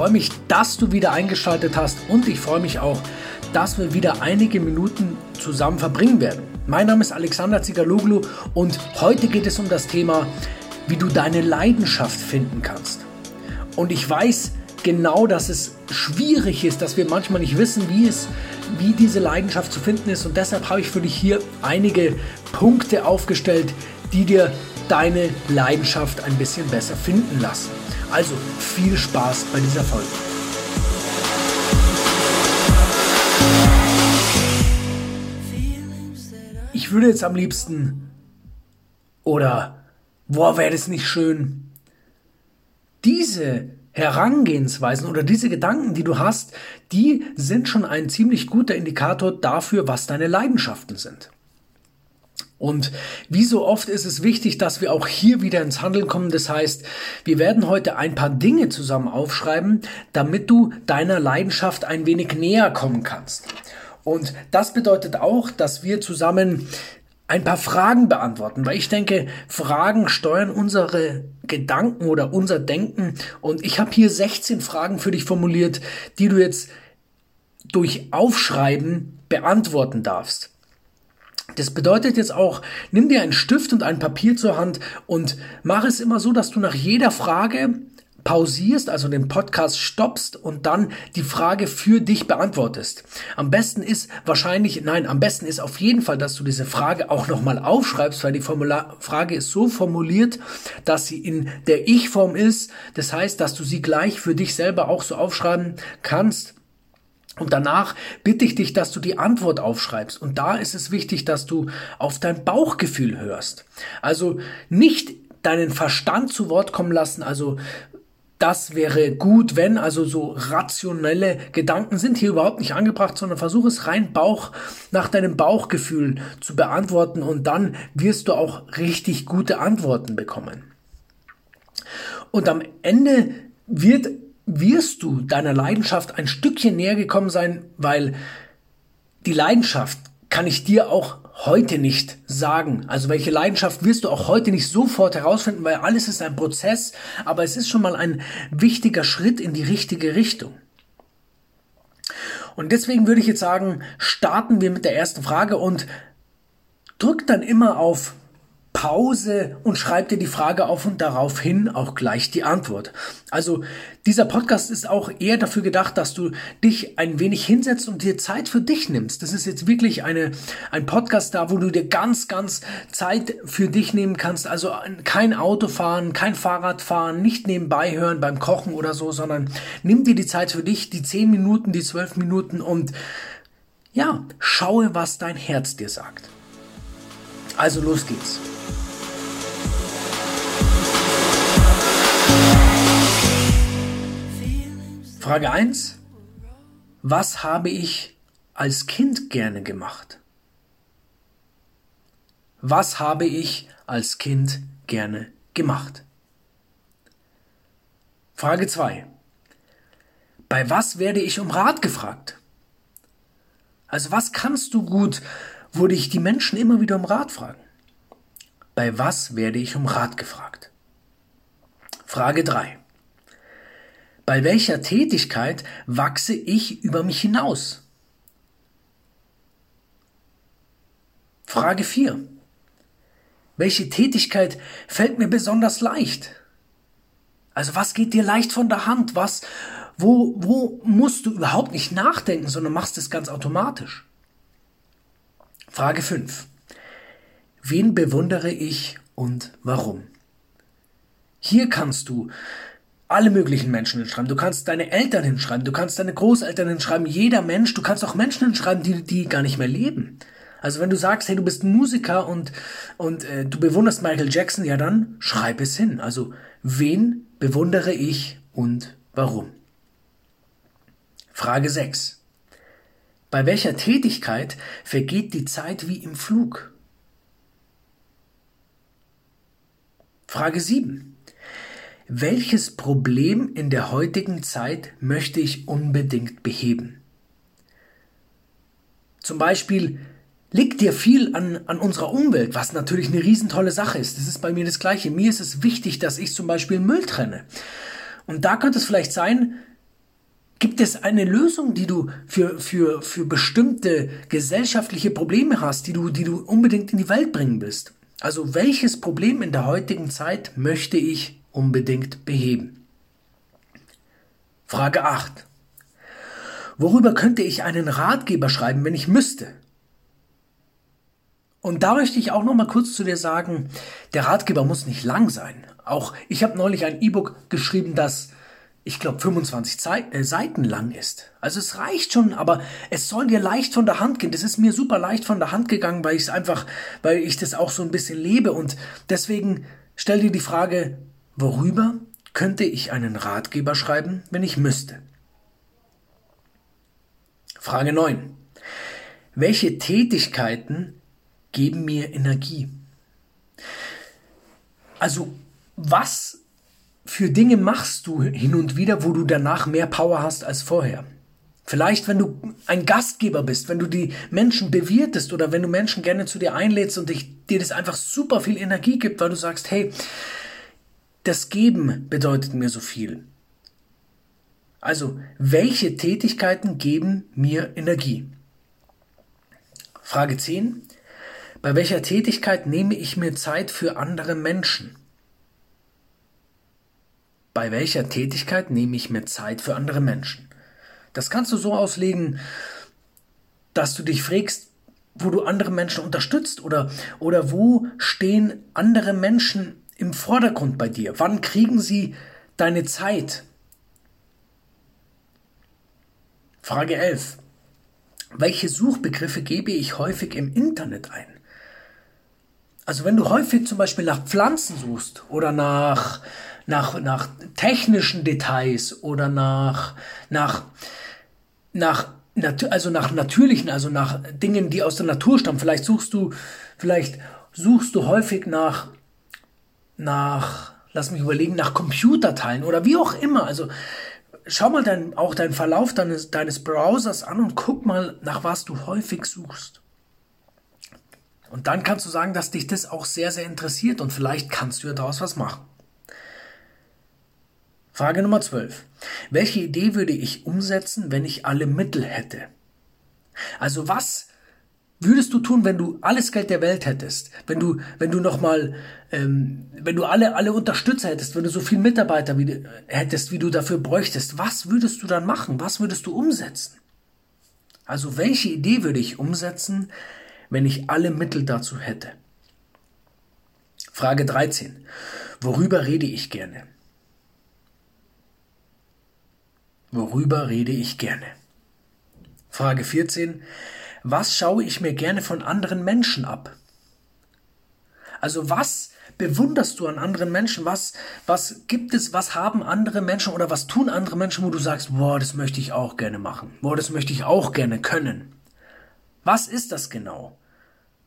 freue mich, dass du wieder eingeschaltet hast und ich freue mich auch, dass wir wieder einige Minuten zusammen verbringen werden. Mein Name ist Alexander Zigaloglu und heute geht es um das Thema, wie du deine Leidenschaft finden kannst. Und ich weiß genau, dass es schwierig ist, dass wir manchmal nicht wissen, wie es wie diese Leidenschaft zu finden ist und deshalb habe ich für dich hier einige Punkte aufgestellt, die dir deine Leidenschaft ein bisschen besser finden lassen. Also viel Spaß bei dieser Folge. Ich würde jetzt am liebsten oder boah, wäre das nicht schön, diese Herangehensweisen oder diese Gedanken, die du hast, die sind schon ein ziemlich guter Indikator dafür, was deine Leidenschaften sind. Und wie so oft ist es wichtig, dass wir auch hier wieder ins Handeln kommen. Das heißt, wir werden heute ein paar Dinge zusammen aufschreiben, damit du deiner Leidenschaft ein wenig näher kommen kannst. Und das bedeutet auch, dass wir zusammen ein paar Fragen beantworten, weil ich denke, Fragen steuern unsere Gedanken oder unser Denken. Und ich habe hier 16 Fragen für dich formuliert, die du jetzt durch Aufschreiben beantworten darfst. Das bedeutet jetzt auch, nimm dir einen Stift und ein Papier zur Hand und mach es immer so, dass du nach jeder Frage pausierst, also den Podcast stoppst und dann die Frage für dich beantwortest. Am besten ist wahrscheinlich, nein, am besten ist auf jeden Fall, dass du diese Frage auch nochmal aufschreibst, weil die Formular Frage ist so formuliert, dass sie in der Ich-Form ist. Das heißt, dass du sie gleich für dich selber auch so aufschreiben kannst. Und danach bitte ich dich, dass du die Antwort aufschreibst. Und da ist es wichtig, dass du auf dein Bauchgefühl hörst. Also nicht deinen Verstand zu Wort kommen lassen, also das wäre gut, wenn, also so rationelle Gedanken sind hier überhaupt nicht angebracht, sondern versuch es rein Bauch, nach deinem Bauchgefühl zu beantworten und dann wirst du auch richtig gute Antworten bekommen. Und am Ende wird wirst du deiner Leidenschaft ein Stückchen näher gekommen sein, weil die Leidenschaft kann ich dir auch heute nicht sagen. Also welche Leidenschaft wirst du auch heute nicht sofort herausfinden, weil alles ist ein Prozess, aber es ist schon mal ein wichtiger Schritt in die richtige Richtung. Und deswegen würde ich jetzt sagen, starten wir mit der ersten Frage und drück dann immer auf Pause und schreib dir die Frage auf und daraufhin auch gleich die Antwort. Also dieser Podcast ist auch eher dafür gedacht, dass du dich ein wenig hinsetzt und dir Zeit für dich nimmst. Das ist jetzt wirklich eine, ein Podcast da, wo du dir ganz, ganz Zeit für dich nehmen kannst. Also kein Autofahren, kein Fahrradfahren, nicht nebenbei hören beim Kochen oder so, sondern nimm dir die Zeit für dich, die zehn Minuten, die zwölf Minuten und ja, schaue, was dein Herz dir sagt. Also los geht's. Frage 1. Was habe ich als Kind gerne gemacht? Was habe ich als Kind gerne gemacht? Frage 2. Bei was werde ich um Rat gefragt? Also was kannst du gut, wo dich die Menschen immer wieder um Rat fragen? Bei was werde ich um Rat gefragt? Frage 3. Bei welcher Tätigkeit wachse ich über mich hinaus? Frage 4. Welche Tätigkeit fällt mir besonders leicht? Also was geht dir leicht von der Hand? Was, wo, wo musst du überhaupt nicht nachdenken, sondern machst es ganz automatisch? Frage 5. Wen bewundere ich und warum? Hier kannst du alle möglichen Menschen hinschreiben. Du kannst deine Eltern hinschreiben, du kannst deine Großeltern hinschreiben, jeder Mensch, du kannst auch Menschen hinschreiben, die, die gar nicht mehr leben. Also wenn du sagst, hey, du bist Musiker und, und äh, du bewunderst Michael Jackson, ja dann schreib es hin. Also wen bewundere ich und warum? Frage 6. Bei welcher Tätigkeit vergeht die Zeit wie im Flug? Frage 7. Welches Problem in der heutigen Zeit möchte ich unbedingt beheben? Zum Beispiel liegt dir viel an, an unserer Umwelt, was natürlich eine riesentolle Sache ist. Das ist bei mir das Gleiche. Mir ist es wichtig, dass ich zum Beispiel Müll trenne. Und da könnte es vielleicht sein, Gibt es eine Lösung, die du für, für, für bestimmte gesellschaftliche Probleme hast, die du, die du unbedingt in die Welt bringen willst? Also welches Problem in der heutigen Zeit möchte ich unbedingt beheben? Frage 8. Worüber könnte ich einen Ratgeber schreiben, wenn ich müsste? Und da möchte ich auch noch mal kurz zu dir sagen, der Ratgeber muss nicht lang sein. Auch ich habe neulich ein E-Book geschrieben, das ich glaube, 25 Zeit, äh, Seiten lang ist. Also es reicht schon, aber es soll dir leicht von der Hand gehen. Das ist mir super leicht von der Hand gegangen, weil ich es einfach, weil ich das auch so ein bisschen lebe. Und deswegen stell dir die Frage, worüber könnte ich einen Ratgeber schreiben, wenn ich müsste? Frage 9. Welche Tätigkeiten geben mir Energie? Also was für Dinge machst du hin und wieder, wo du danach mehr Power hast als vorher? Vielleicht, wenn du ein Gastgeber bist, wenn du die Menschen bewirtest oder wenn du Menschen gerne zu dir einlädst und dich, dir das einfach super viel Energie gibt, weil du sagst, hey, das Geben bedeutet mir so viel. Also, welche Tätigkeiten geben mir Energie? Frage 10. Bei welcher Tätigkeit nehme ich mir Zeit für andere Menschen? Bei welcher Tätigkeit nehme ich mir Zeit für andere Menschen? Das kannst du so auslegen, dass du dich fragst, wo du andere Menschen unterstützt oder, oder wo stehen andere Menschen im Vordergrund bei dir? Wann kriegen sie deine Zeit? Frage 11. Welche Suchbegriffe gebe ich häufig im Internet ein? Also wenn du häufig zum Beispiel nach Pflanzen suchst oder nach nach, nach technischen Details oder nach, nach, nach, also nach natürlichen, also nach Dingen, die aus der Natur stammen. Vielleicht suchst du, vielleicht suchst du häufig nach, nach, lass mich überlegen, nach Computerteilen oder wie auch immer. Also schau mal dein, auch deinen Verlauf deines, deines Browsers an und guck mal, nach was du häufig suchst. Und dann kannst du sagen, dass dich das auch sehr, sehr interessiert und vielleicht kannst du ja daraus was machen. Frage Nummer 12. Welche Idee würde ich umsetzen, wenn ich alle Mittel hätte? Also was würdest du tun, wenn du alles Geld der Welt hättest? Wenn du, wenn du nochmal, ähm, wenn du alle, alle Unterstützer hättest, wenn du so viele Mitarbeiter wie, hättest, wie du dafür bräuchtest, was würdest du dann machen? Was würdest du umsetzen? Also welche Idee würde ich umsetzen, wenn ich alle Mittel dazu hätte? Frage 13. Worüber rede ich gerne? Worüber rede ich gerne? Frage 14. Was schaue ich mir gerne von anderen Menschen ab? Also was bewunderst du an anderen Menschen? Was, was gibt es, was haben andere Menschen oder was tun andere Menschen, wo du sagst, boah, das möchte ich auch gerne machen. Boah, das möchte ich auch gerne können. Was ist das genau?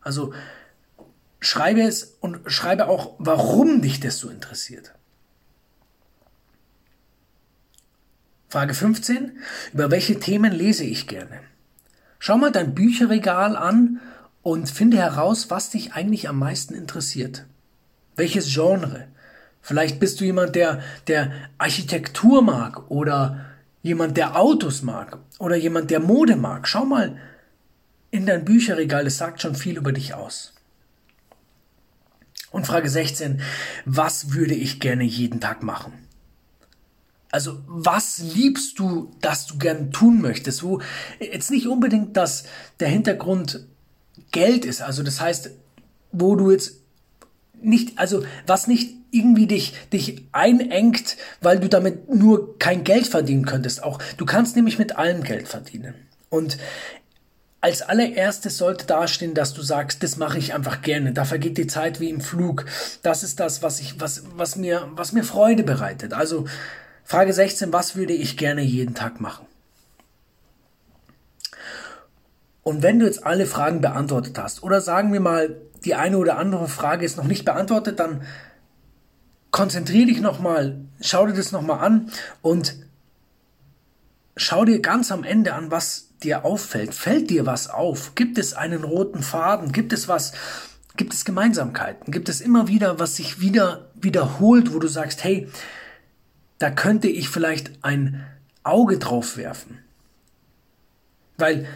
Also schreibe es und schreibe auch, warum dich das so interessiert. Frage 15. Über welche Themen lese ich gerne? Schau mal dein Bücherregal an und finde heraus, was dich eigentlich am meisten interessiert. Welches Genre? Vielleicht bist du jemand, der, der Architektur mag oder jemand, der Autos mag oder jemand, der Mode mag. Schau mal in dein Bücherregal, es sagt schon viel über dich aus. Und Frage 16. Was würde ich gerne jeden Tag machen? Also was liebst du, dass du gern tun möchtest? Wo jetzt nicht unbedingt, dass der Hintergrund Geld ist. Also das heißt, wo du jetzt nicht, also was nicht irgendwie dich, dich einengt, weil du damit nur kein Geld verdienen könntest. Auch du kannst nämlich mit allem Geld verdienen. Und als allererstes sollte dastehen, dass du sagst, das mache ich einfach gerne. Da vergeht die Zeit wie im Flug. Das ist das, was ich, was, was mir, was mir Freude bereitet. Also Frage 16, was würde ich gerne jeden Tag machen? Und wenn du jetzt alle Fragen beantwortet hast, oder sagen wir mal, die eine oder andere Frage ist noch nicht beantwortet, dann konzentriere dich nochmal, schau dir das nochmal an und schau dir ganz am Ende an, was dir auffällt. Fällt dir was auf? Gibt es einen roten Faden? Gibt es was? Gibt es Gemeinsamkeiten? Gibt es immer wieder, was sich wieder wiederholt, wo du sagst, hey, da könnte ich vielleicht ein, Auge drauf werfen. Weil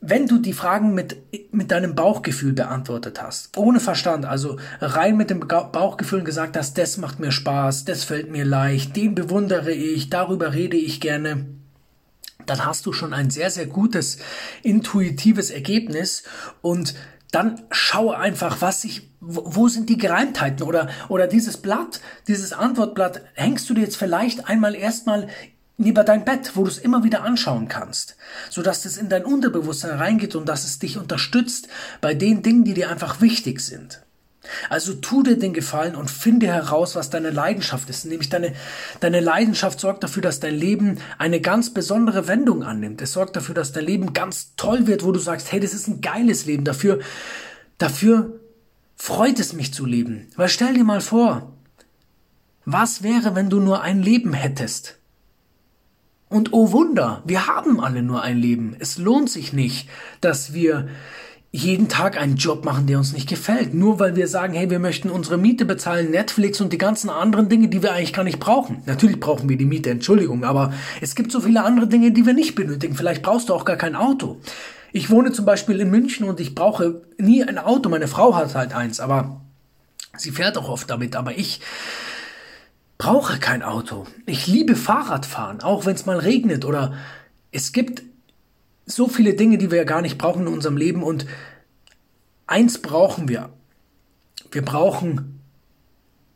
wenn du die Fragen mit, mit deinem Bauchgefühl beantwortet hast, ohne Verstand, also rein mit dem Bauchgefühl gesagt hast, das macht mir Spaß, das fällt mir leicht, den bewundere ich, darüber rede ich gerne, dann hast du schon ein sehr, sehr gutes intuitives Ergebnis und dann schau einfach, was ich, wo sind die Gereimtheiten oder, oder dieses Blatt, dieses Antwortblatt, hängst du dir jetzt vielleicht einmal erstmal neben dein Bett, wo du es immer wieder anschauen kannst, so dass es in dein Unterbewusstsein reingeht und dass es dich unterstützt bei den Dingen, die dir einfach wichtig sind. Also tu dir den Gefallen und finde heraus, was deine Leidenschaft ist. Nämlich deine, deine Leidenschaft sorgt dafür, dass dein Leben eine ganz besondere Wendung annimmt. Es sorgt dafür, dass dein Leben ganz toll wird, wo du sagst, hey, das ist ein geiles Leben. Dafür, dafür freut es mich zu leben. Weil stell dir mal vor, was wäre, wenn du nur ein Leben hättest? Und oh Wunder, wir haben alle nur ein Leben. Es lohnt sich nicht, dass wir jeden Tag einen Job machen, der uns nicht gefällt. Nur weil wir sagen, hey, wir möchten unsere Miete bezahlen, Netflix und die ganzen anderen Dinge, die wir eigentlich gar nicht brauchen. Natürlich brauchen wir die Miete, Entschuldigung, aber es gibt so viele andere Dinge, die wir nicht benötigen. Vielleicht brauchst du auch gar kein Auto. Ich wohne zum Beispiel in München und ich brauche nie ein Auto. Meine Frau hat halt eins, aber sie fährt auch oft damit. Aber ich brauche kein Auto. Ich liebe Fahrradfahren, auch wenn es mal regnet oder es gibt so viele Dinge, die wir ja gar nicht brauchen in unserem Leben und eins brauchen wir. Wir brauchen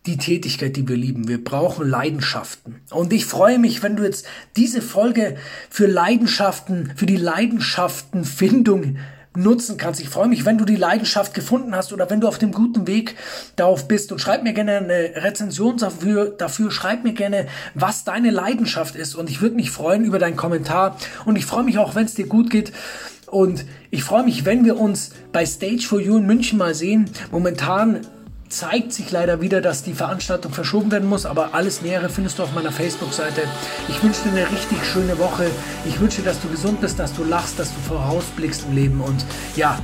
die Tätigkeit, die wir lieben. Wir brauchen Leidenschaften. Und ich freue mich, wenn du jetzt diese Folge für Leidenschaften, für die Leidenschaftenfindung nutzen kannst. Ich freue mich, wenn du die Leidenschaft gefunden hast oder wenn du auf dem guten Weg darauf bist. Und schreib mir gerne eine Rezension dafür, dafür. Schreib mir gerne, was deine Leidenschaft ist. Und ich würde mich freuen über deinen Kommentar. Und ich freue mich auch, wenn es dir gut geht. Und ich freue mich, wenn wir uns bei Stage for You in München mal sehen. Momentan zeigt sich leider wieder, dass die Veranstaltung verschoben werden muss, aber alles Nähere findest du auf meiner Facebook-Seite. Ich wünsche dir eine richtig schöne Woche. Ich wünsche, dass du gesund bist, dass du lachst, dass du vorausblickst im Leben und ja,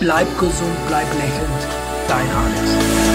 bleib gesund, bleib lächelnd. Dein Alex.